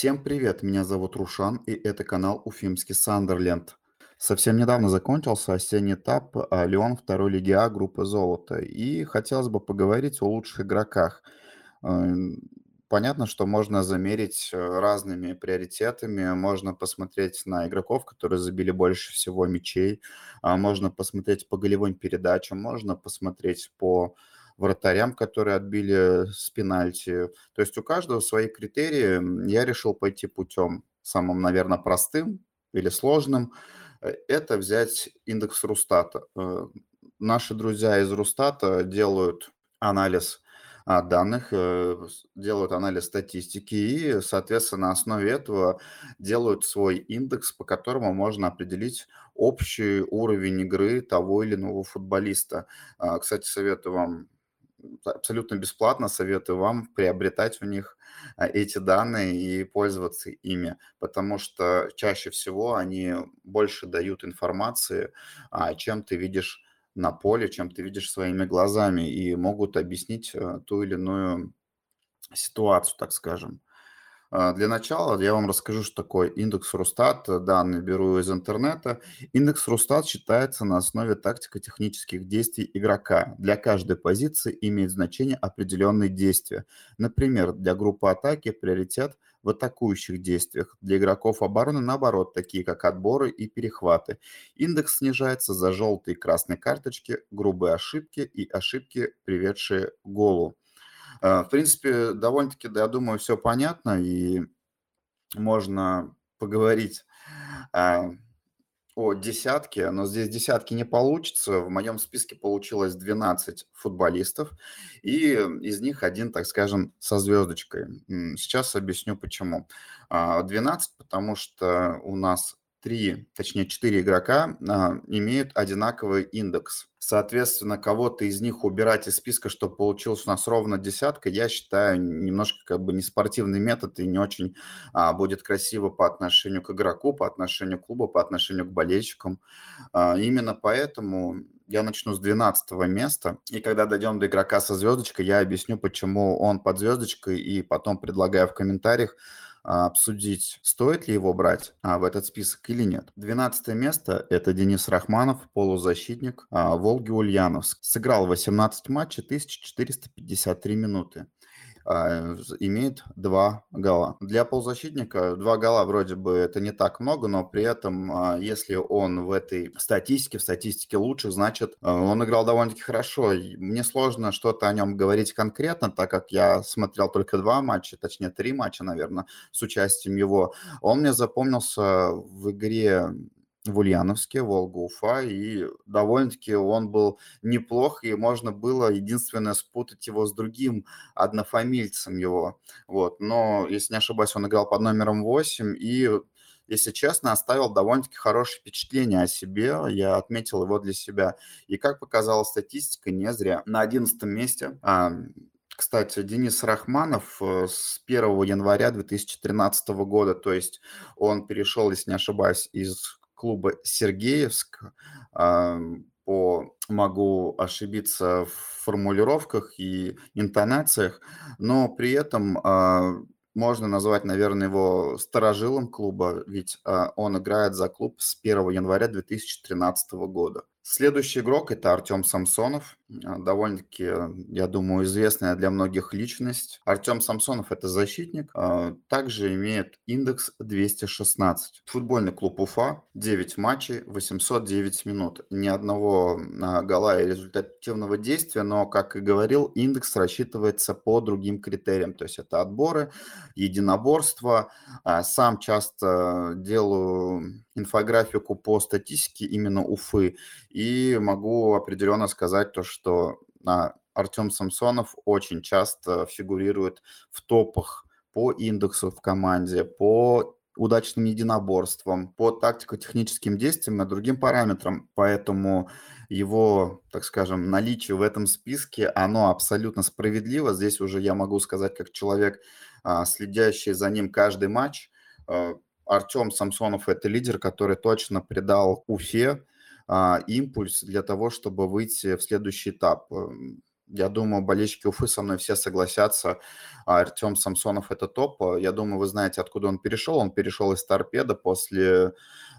Всем привет, меня зовут Рушан, и это канал Уфимский Сандерленд. Совсем недавно закончился осенний этап а, Лион второй лиги А группы «Золото», и хотелось бы поговорить о лучших игроках. Эм, Понятно, что можно замерить э, разными приоритетами, можно посмотреть на игроков, которые забили больше всего мячей, а, можно посмотреть по голевым передачам, можно посмотреть по вратарям, которые отбили с пенальти. То есть у каждого свои критерии. Я решил пойти путем самым, наверное, простым или сложным. Э, это взять индекс Рустата. Э, наши друзья из Рустата делают анализ а, данных, э, делают анализ статистики и, соответственно, на основе этого делают свой индекс, по которому можно определить общий уровень игры того или иного футболиста. А, кстати, советую вам абсолютно бесплатно советую вам приобретать у них а, эти данные и пользоваться ими, потому что чаще всего они больше дают информации, а, чем ты видишь на поле, чем ты видишь своими глазами, и могут объяснить э, ту или иную ситуацию, так скажем. А, для начала я вам расскажу, что такое индекс Рустат. Данные беру из интернета. Индекс Рустат считается на основе тактико-технических действий игрока. Для каждой позиции имеет значение определенные действия. Например, для группы атаки приоритет в атакующих действиях. Для игроков обороны наоборот, такие как отборы и перехваты. Индекс снижается за желтые и красные карточки, грубые ошибки и ошибки, приведшие к голу. А, в принципе, довольно-таки, я думаю, все понятно, и можно поговорить а, о десятке, но здесь десятки не получится. В моем списке получилось 12 футболистов, и из них один, так скажем, со звездочкой. Сейчас объясню почему. 12, а, потому что у нас три, точнее четыре игрока а, имеют одинаковый индекс. Соответственно, кого-то из них убирать из списка, чтобы получилось у нас ровно десятка, я считаю немножко как бы неспортивный метод и не очень а, будет красиво по отношению к игроку, по отношению к клубу, по отношению к болельщикам. А, именно поэтому я начну с 12 места, и когда дойдем до игрока со звездочкой, я объясню, почему он под звездочкой, и потом предлагаю в комментариях обсудить, стоит ли его брать а, в этот список или нет. Двенадцатое место – это Денис Рахманов, полузащитник а, Волги Ульяновск. Сыграл 18 матчей, 1453 минуты. А, имеет два гола. Для полузащитника два гола вроде бы это не так много, но при этом, а, если он в этой статистике, в статистике лучше, значит, а, он играл довольно-таки хорошо. Мне сложно что-то о нем говорить конкретно, так как я смотрел только два матча, точнее три матча, наверное, с участием его. Он мне запомнился в игре в Ульяновске, Волга-Уфа, и довольно-таки он был неплох, и можно было единственное спутать его с другим однофамильцем его. Вот. Но, если не ошибаюсь, он играл под номером 8, и если честно, оставил довольно-таки хорошее впечатление о себе. Я отметил его для себя. И как показала статистика, не зря. На 11 месте а, кстати, Денис Рахманов э, с 1 января 2013 года, то есть он перешел, если не ошибаюсь, из клуба Сергеевск. По, могу ошибиться в формулировках и интонациях, но при этом а, можно назвать, наверное, его старожилом клуба, ведь а, он играет за клуб с 1 января 2013 года. Следующий игрок– это Артем Самсонов. А, довольно-таки, я думаю, известная для многих личность. Артем Самсонов– это защитник. А, также имеет индекс 216. Футбольный клуб Уфа. 9 матчей, 809 минут. Ни одного а, гола и результативного действия, но, как и говорил, индекс рассчитывается по другим критериям. То есть это отборы, единоборства. Сам часто делаю инфографику по статистике именно Уфы. И могу определенно сказать то, что а, Артем Самсонов очень часто фигурирует в топах по индексу в команде, по удачным единоборствам, по тактико-техническим действиям и другим параметрам. Поэтому его, так скажем, наличие в этом списке, оно абсолютно справедливо. Здесь уже я могу сказать, как человек, а, следящий за ним каждый матч, а, Артем Самсонов – это лидер, который точно придал Уфе импульс для того, чтобы выйти в следующий этап. Я думаю, болельщики Уфы со мной все согласятся. Артем Самсонов– это топ. Я думаю, вы знаете, откуда он перешел. Он перешел из «Торпеда» после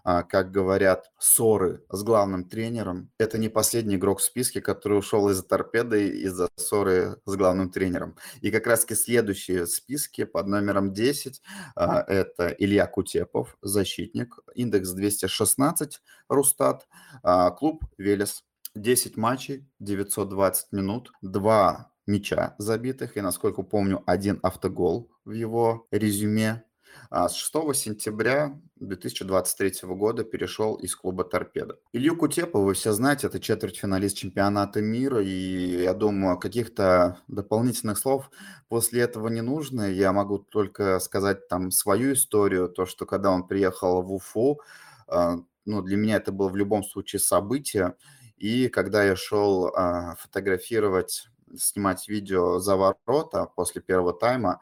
а, как говорят, ссоры с главным тренером. Это не последний игрок в списке, который ушел из-за торпеды из-за ссоры с главным тренером. И как раз-таки следующие списки под номером 10 а, это Илья Кутепов, защитник, индекс 216, Рустат, а, клуб Велес. 10 матчей, 920 минут, 2 мяча забитых, и, насколько помню, один автогол в его резюме. А с 6 сентября 2023 года перешел из клуба «Торпеда». Илью Кутепа, вы все знаете, это четвертьфиналист чемпионата мира, и я думаю, каких-то дополнительных слов после этого не нужно. Я могу только сказать там свою историю, то, что когда он приехал в Уфу, а, ну, для меня это было в любом случае событие, и когда я шел а, фотографировать, снимать видео за ворота после первого тайма,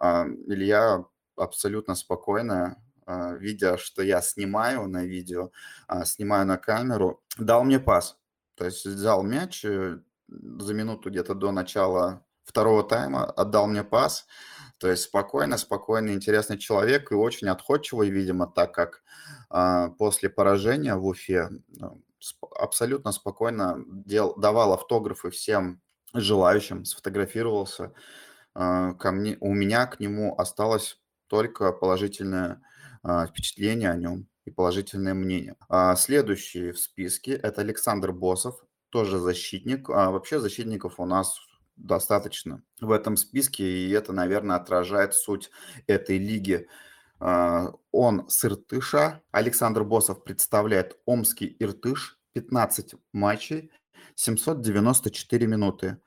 Илья абсолютно спокойно, а, видя, что я снимаю на видео, а, снимаю на камеру, дал мне пас. То есть взял мяч э, за минуту где-то до начала второго тайма, отдал мне пас. То есть спокойно, спокойный, интересный человек и очень отходчивый, видимо, так как э, после поражения в Уфе ну, абсолютно спокойно дел, давал автографы всем желающим, сфотографировался. Э, ко мне, у меня к нему осталось только положительное а, впечатление о нем и положительное мнение. А, следующий в списке– это Александр Босов, тоже защитник. А вообще защитников у нас достаточно в этом списке, и это, наверное, отражает суть этой лиги. А, он с Иртыша. Александр Босов представляет Омский Иртыш. 15 матчей, 794 минуты.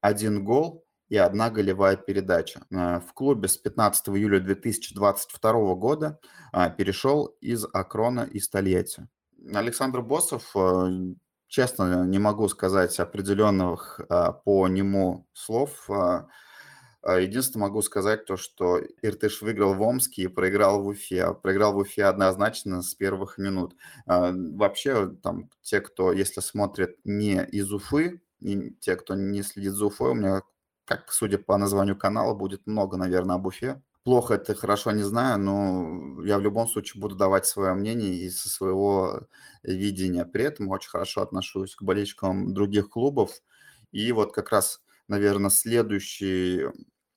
Один гол, и одна голевая передача. Э, в клубе с 15 июля 2022 года а, перешел из Акрона из Тольятти. Александр Босов, честно, не могу сказать определенных а, по нему слов. А, единственное могу сказать то, что Иртыш выиграл в Омске и проиграл в Уфе. Проиграл в Уфе однозначно с первых минут. Вообще, там, те, кто, если смотрит не из Уфы, и те, кто не следит за Уфой, у меня как, судя по названию канала, будет много, наверное, об Уфе. Плохо это, хорошо не знаю, но я в любом случае буду давать свое мнение и со своего видения. При этом очень хорошо отношусь к болельщикам других клубов. И вот как раз, наверное, следующий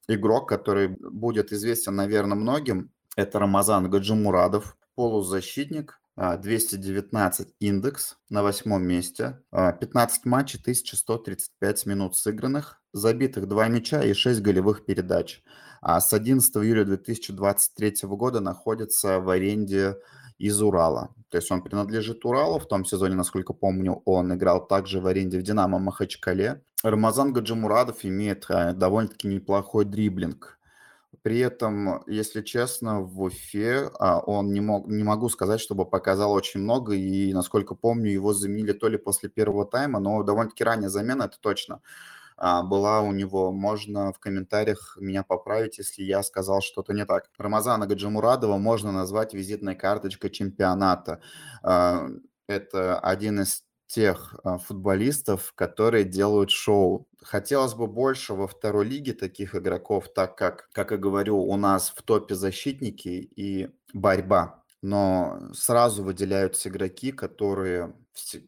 игрок, который будет известен, наверное, многим, это Рамазан Гаджимурадов, полузащитник, 219 а, индекс на восьмом месте, 15 а, матчей, 1135 минут сыгранных, забитых 2 мяча и 6 голевых передач. А с 11 июля 2023 года находится в аренде из Урала. То есть он принадлежит Уралу. В том сезоне, насколько помню, он играл также в аренде в «Динамо» Махачкале. Рамазан Гаджимурадов имеет а, довольно-таки неплохой дриблинг. При этом, если честно, в Уфе а, он не, мог, не могу сказать, чтобы показал очень много, и, насколько помню, его заменили то ли после первого тайма, но довольно-таки ранняя замена, это точно была у него. Можно в комментариях меня поправить, если я сказал что-то не так. Рамазана Гаджимурадова можно назвать визитной карточкой чемпионата. А, это один из тех а, футболистов, которые делают шоу. Хотелось бы больше во второй лиге таких игроков, так как, как я говорю, у нас в топе защитники и борьба. Но сразу выделяются игроки, которые,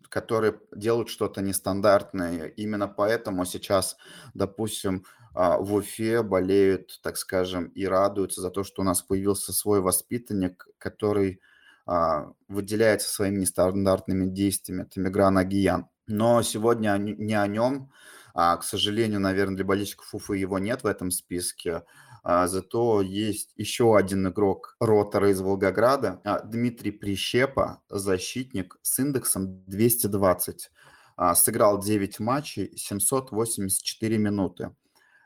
которые делают что-то нестандартное. Именно поэтому сейчас, допустим, а, в Уфе болеют, так скажем, и радуются за то, что у нас появился свой воспитанник, который а, выделяется своими нестандартными действиями. Это Мигран Агиян. Но сегодня не о нем. А, к сожалению, наверное, для болельщиков Уфы его нет в этом списке. А, зато есть еще один игрок ротора из Волгограда, а, Дмитрий Прищепа, защитник с индексом 220. А, сыграл 9 матчей, 784 минуты.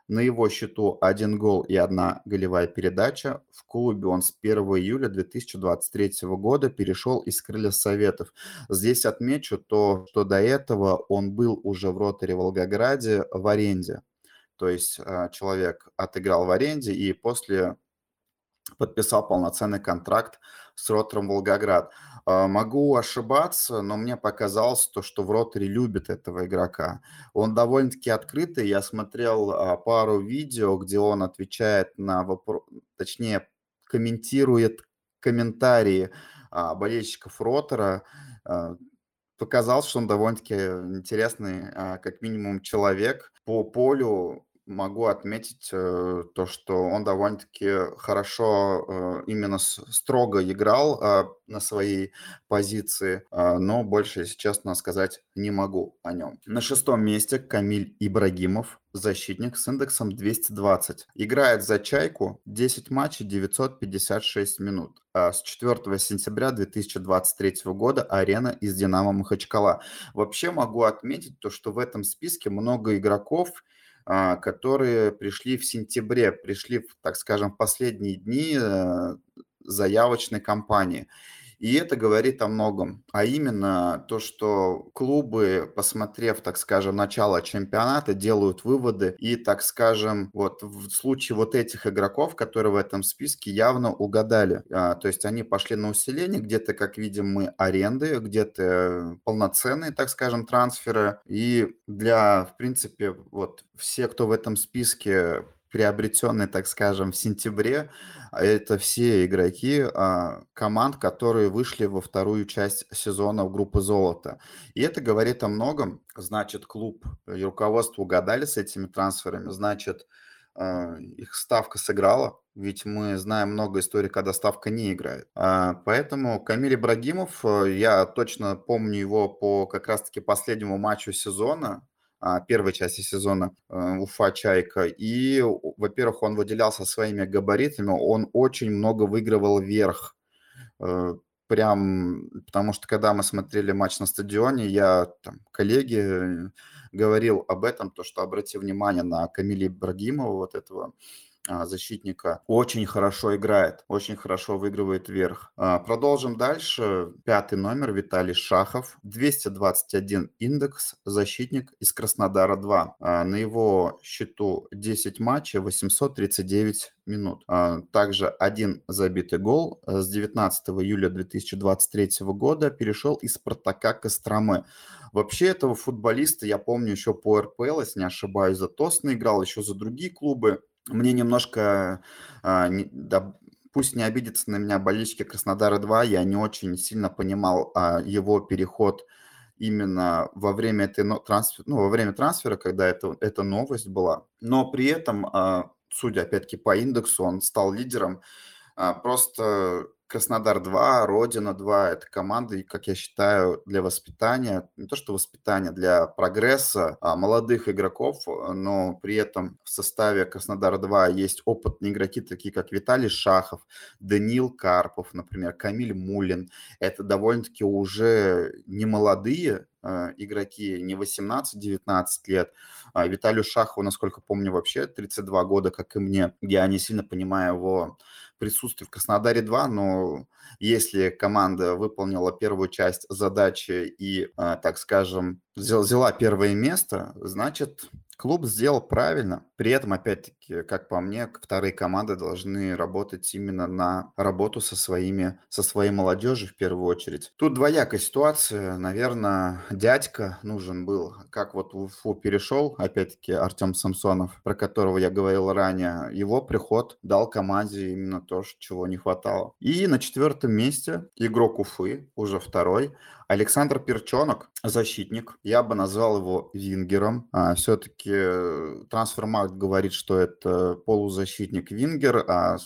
На его счету один гол и одна голевая передача. В клубе он с 1 июля 2023 года перешел из Крылья Советов. Здесь отмечу то, что до этого он был уже в роторе Волгограде в аренде. То есть а, человек отыграл в аренде и после подписал полноценный контракт с Ротором Волгоград. А, могу ошибаться, но мне показалось то, что в Роторе любят этого игрока. Он довольно-таки открытый. Я смотрел а, пару видео, где он отвечает на вопрос, точнее, комментирует комментарии болельщиков Ротора. Показалось, что он довольно-таки интересный, как минимум, человек. По полю могу отметить э, то, что он довольно-таки хорошо э, именно строго играл э, на своей позиции, но больше, если честно сказать, не могу о нем. На шестом месте Камиль Ибрагимов, защитник с индексом 220. Играет за «Чайку» 10 матчей, 956 минут. А с 4 сентября 2023 года арена из «Динамо Махачкала». Вообще могу отметить то, что в этом списке много игроков, которые пришли в сентябре, пришли, так скажем, в последние дни э, заявочной кампании. И это говорит о многом, а именно то, что клубы, посмотрев, так скажем, начало чемпионата, делают выводы и, так скажем, вот в случае вот этих игроков, которые в этом списке явно угадали. А, то есть они пошли на усиление, где-то, как видим мы, аренды, где-то полноценные, так скажем, трансферы. И для, в принципе, вот все, кто в этом списке приобретенные, так скажем, в сентябре, а это все игроки а, команд, которые вышли во вторую часть сезона в группы золота. И это говорит о многом. Значит, клуб и руководство угадали с этими трансферами, значит, а, их ставка сыграла, ведь мы знаем много историй, когда ставка не играет. А, поэтому Камиль Ибрагимов, э, я точно помню его по как раз-таки последнему матчу сезона, первой части сезона э, Уфа Чайка. И, во-первых, он выделялся своими габаритами, он очень много выигрывал вверх. Э, прям, потому что когда мы смотрели матч на стадионе, я там, коллеге говорил об этом, то, что обрати внимание на Камиле Ибрагимова, вот этого а, защитника очень хорошо играет, очень хорошо выигрывает вверх. А, продолжим дальше. Пятый номер Виталий Шахов. 221 индекс, защитник из Краснодара 2. А, на его счету 10 матчей, 839 минут. Также один забитый гол с 19 июля 2023 года перешел из Спартака Костромы. Вообще этого футболиста я помню еще по РПЛ, если не ошибаюсь, за Тосна играл, еще за другие клубы мне немножко, а, да, пусть не обидятся на меня болельщики Краснодара-2, я не очень сильно понимал а, его переход именно во время этой но, трансфер, ну, во время трансфера, когда это, эта новость была. Но при этом, а, судя опять-таки по индексу, он стал лидером. Просто Краснодар-2, Родина-2 – это команды, как я считаю, для воспитания, не то что воспитания, для прогресса а, молодых игроков, но при этом в составе Краснодар-2 есть опытные игроки, такие как Виталий Шахов, Данил Карпов, например, Камиль Мулин. Это довольно-таки уже не молодые а, игроки, не 18-19 лет. А Виталию Шахову, насколько помню, вообще 32 года, как и мне. Я не сильно понимаю его присутствие в Краснодаре 2, но если команда выполнила первую часть задачи и, а, так скажем, взяла первое место, значит, клуб сделал правильно. При этом, опять-таки, как по мне, вторые команды должны работать именно на работу со, своими, со своей молодежью в первую очередь. Тут двоякая ситуация. Наверное, дядька нужен был. Как вот в Уфу перешел, опять-таки, Артем Самсонов, про которого я говорил ранее. Его приход дал команде именно то, чего не хватало. И на четвертом месте игрок Уфы, уже второй, Александр Перчонок, защитник. Я бы назвал его вингером. А, все-таки э, трансфермаркт говорит, что это полузащитник вингер, а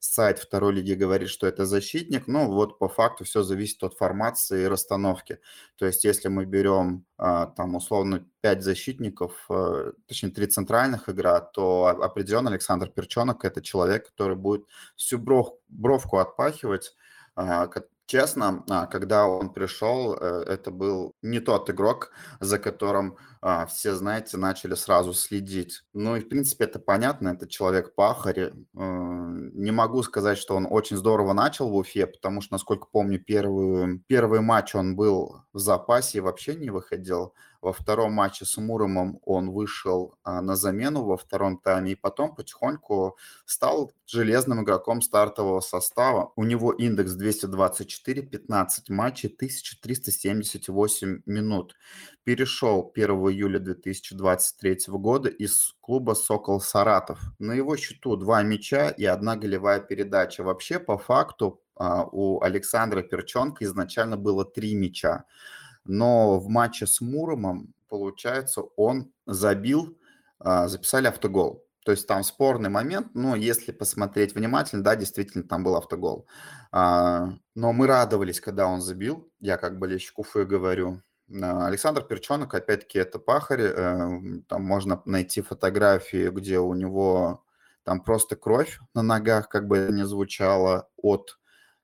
сайт второй лиги говорит, что это защитник. Ну, вот по факту все зависит от формации и расстановки. То есть, если мы берем а, там условно 5 защитников, э, точнее 3 центральных игра, то определенно Александр Перчонок – это человек, который будет всю бров, бровку отпахивать, а, Честно, а, когда он пришел, э, это был не тот игрок, за которым а, все, знаете, начали сразу следить. Ну и, в принципе, это понятно, это человек-пахарь. Э, не могу сказать, что он очень здорово начал в Уфе, потому что, насколько помню, первый, первый матч он был в запасе и вообще не выходил. Во втором матче с Муромом он вышел а, на замену во втором тайме и потом потихоньку стал железным игроком стартового состава. У него индекс 224, 15 матчей, 1378 минут. Перешел 1 июля 2023 года из клуба «Сокол Саратов». На его счету два мяча и одна голевая передача. Вообще, по факту, а, у Александра Перченко изначально было три мяча но в матче с Муромом, получается, он забил, а, записали автогол. То есть там спорный момент, но если посмотреть внимательно, да, действительно там был автогол. А, но мы радовались, когда он забил, я как болельщик Уфы говорю. А, Александр Перчонок, опять-таки, это пахарь, э, там можно найти фотографии, где у него там просто кровь на ногах, как бы это ни звучало, от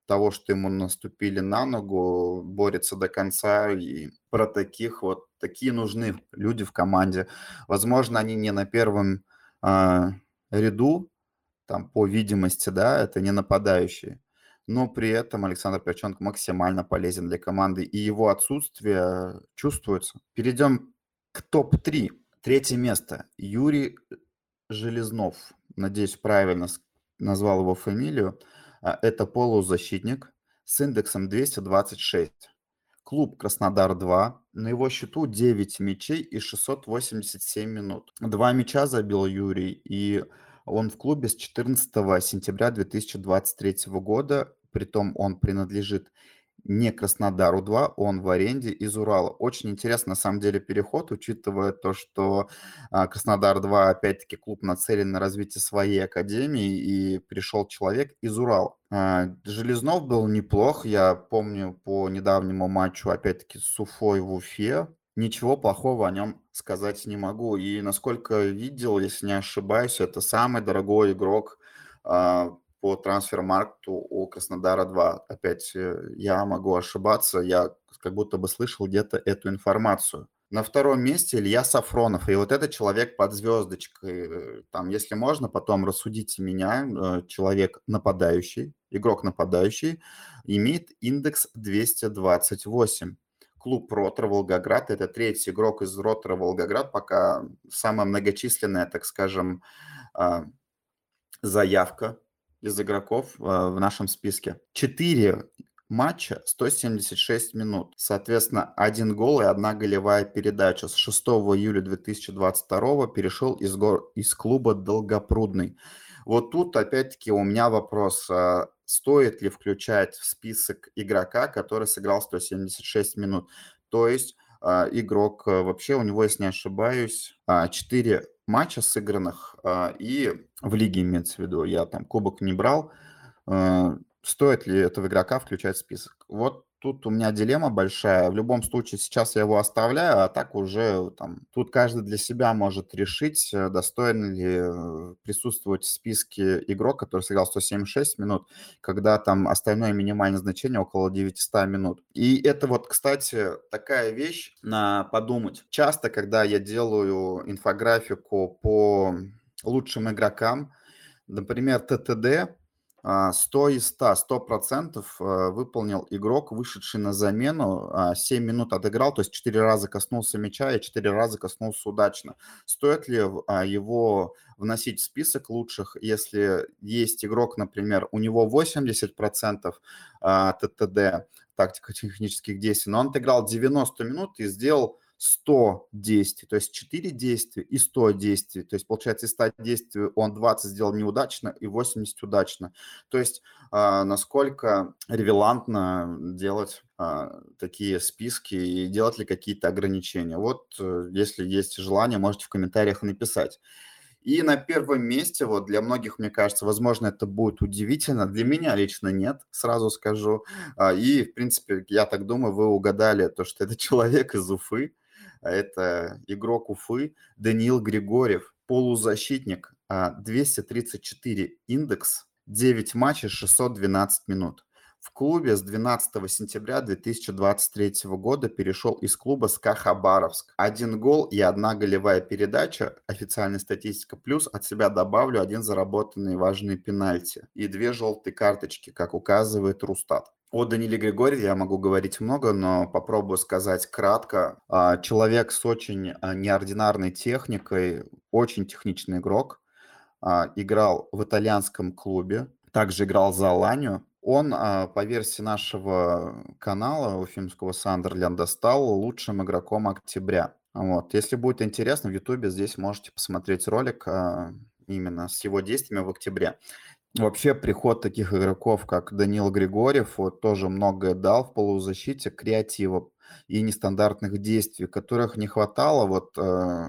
того, что ему наступили на ногу, борется до конца. И про таких вот, такие нужны люди в команде. Возможно, они не на первом э, ряду, там, по видимости, да, это не нападающие. Но при этом Александр Перченко максимально полезен для команды, и его отсутствие чувствуется. Перейдем к топ-3. Третье место. Юрий Железнов. Надеюсь, правильно назвал его фамилию. А, это полузащитник с индексом 226. Клуб Краснодар-2. На его счету 9 мячей и 687 минут. Два мяча забил Юрий, и он в клубе с 14 сентября 2023 года. Притом он принадлежит не Краснодару-2, он в аренде из Урала. Очень интересно, на самом деле, переход, учитывая то, что а, Краснодар-2, опять-таки, клуб нацелен на развитие своей академии, и пришел человек из Урала. А, Железнов был неплох, я помню по недавнему матчу, опять-таки, с Уфой в Уфе, ничего плохого о нем сказать не могу. И насколько видел, если не ошибаюсь, это самый дорогой игрок а, по трансфер-маркту у Краснодара-2. Опять э, я могу ошибаться, я как будто бы слышал где-то эту информацию. На втором месте Илья Сафронов. И вот этот человек под звездочкой. Э, там, если можно, потом рассудите меня. Э, человек нападающий, игрок нападающий, имеет индекс 228. Клуб Ротор Волгоград. Это третий игрок из Ротора Волгоград. Пока самая многочисленная, так скажем, а, заявка из игроков а, в нашем списке. Четыре матча 176 минут. Соответственно, один гол и одна голевая передача. С 6 июля 2022 перешел из, гор... из клуба Долгопрудный. Вот тут, опять-таки, у меня вопрос. А, стоит ли включать в список игрока, который сыграл 176 минут? То есть а, игрок вообще, у него, если не ошибаюсь, 4 матча сыгранных, а, и в лиге имеется в виду, я там кубок не брал, а, стоит ли этого игрока включать в список. Вот тут у меня дилемма большая. В любом случае, сейчас я его оставляю, а так уже там тут каждый для себя может решить, э, достоин ли э, присутствовать в списке игрок, который сыграл 176 минут, когда там остальное минимальное значение около 900 минут. И это вот, кстати, такая вещь на подумать. Часто, когда я делаю инфографику по лучшим игрокам, например, ТТД, 100 а, из 100, 100% э, выполнил игрок, вышедший на замену, 7 а, минут отыграл, то есть 4 раза коснулся мяча и 4 раза коснулся удачно. Стоит ли а, его вносить в список лучших, если есть игрок, например, у него 80% ТТД, тактика технических действий, но он отыграл 90 минут и сделал 100 действий, то есть 4 действия и 100 действий. То есть, получается, из 100 действий он 20 сделал неудачно и 80 удачно. То есть, э, насколько ревелантно делать э, такие списки и делать ли какие-то ограничения. Вот, э, если есть желание, можете в комментариях написать. И на первом месте, вот для многих, мне кажется, возможно, это будет удивительно. Для меня лично нет, сразу скажу. И, в принципе, я так думаю, вы угадали то, что это человек из Уфы. А это игрок Уфы Даниил Григорьев, полузащитник, 234 а, индекс, 9 матчей, 612 минут. В клубе с 12 сентября 2023 года перешел из клуба СКА Хабаровск. 1 гол и 1 голевая передача, официальная статистика, плюс от себя добавлю 1 заработанный важный пенальти и 2 желтые карточки, как указывает Рустат. О Даниле Григорьеве я могу говорить много, но попробую сказать кратко. А, человек с очень а, неординарной техникой, очень техничный игрок. А, играл в итальянском клубе, также играл за Аланию. Он, по версии нашего канала уфимского Сандерленда, стал лучшим игроком октября. Вот. Если будет интересно, в "Ютубе" здесь можете посмотреть ролик, именно с его действиями в октябре. Вообще, приход таких игроков, как Данил Григорьев, вот тоже многое дал в полузащите, креатива и нестандартных действий, которых не хватало. Вот, э,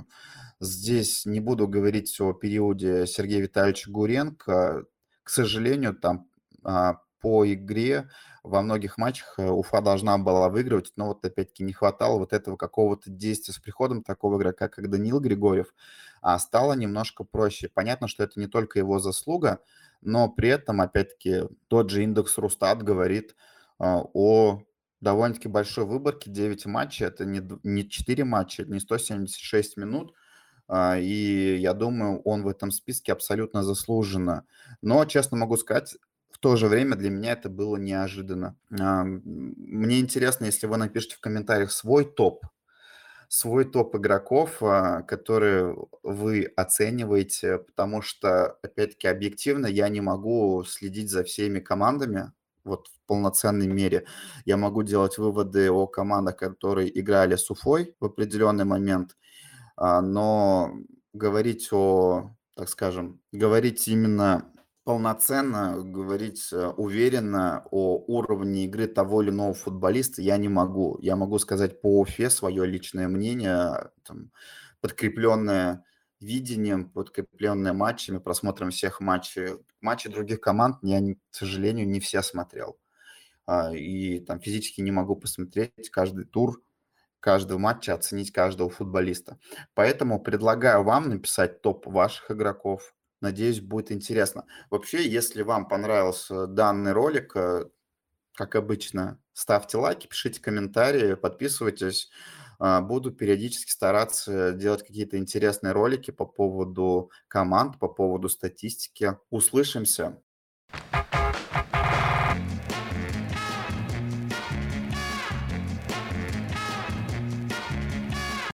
здесь не буду говорить о периоде Сергея Витальевича Гуренко. К сожалению, там, а, по игре во многих матчах э, Уфа должна была выигрывать, но вот опять-таки не хватало вот этого какого-то действия с приходом такого игрока, как Даниил Григорьев, а стало немножко проще. Понятно, что это не только его заслуга, но при этом, опять-таки, тот же индекс Рустат говорит а, о довольно-таки большой выборке. 9 матчей- это не, не 4 матча, не 176 минут. А, и я думаю, он в этом списке абсолютно заслуженно. Но, честно могу сказать, в то же время для меня это было неожиданно. Мне интересно, если вы напишите в комментариях свой топ, свой топ игроков, а, которые вы оцениваете, потому что, опять-таки, объективно я не могу следить за всеми командами вот в полноценной мере. Я могу делать выводы о командах, которые играли с Уфой в определенный момент, а, но говорить о, так скажем, говорить именно полноценно говорить, э, уверенно о уровне игры того или иного футболиста я не могу. Я могу сказать по Уфе свое личное мнение, там, подкрепленное видением, подкрепленное матчами, просмотром всех матчей. Матчи других команд я, к сожалению, не все смотрел. А, и там физически не могу посмотреть каждый тур каждого матча, оценить каждого футболиста. Поэтому предлагаю вам написать топ ваших игроков, Надеюсь, будет интересно. Вообще, если вам понравился данный ролик, э, как обычно, ставьте лайки, пишите комментарии, подписывайтесь. А, буду периодически стараться делать какие-то интересные ролики по поводу команд, по поводу статистики. Услышимся!